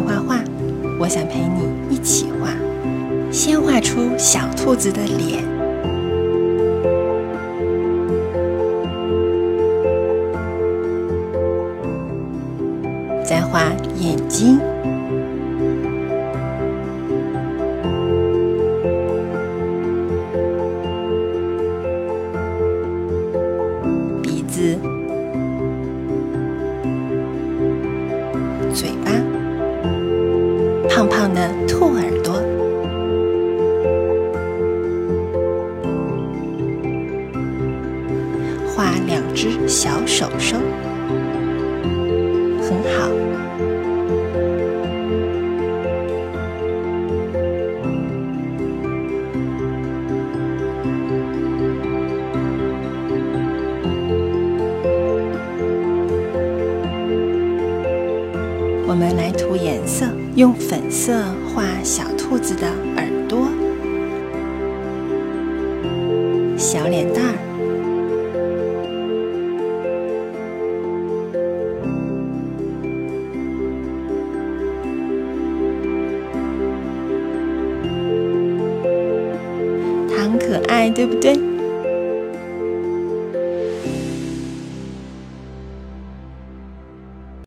画画，我想陪你一起画。先画出小兔子的脸，再画眼睛、鼻子、嘴巴、画两只小手手，很好。我们来涂颜色，用粉色画小兔子的耳朵、小脸蛋儿。对不对？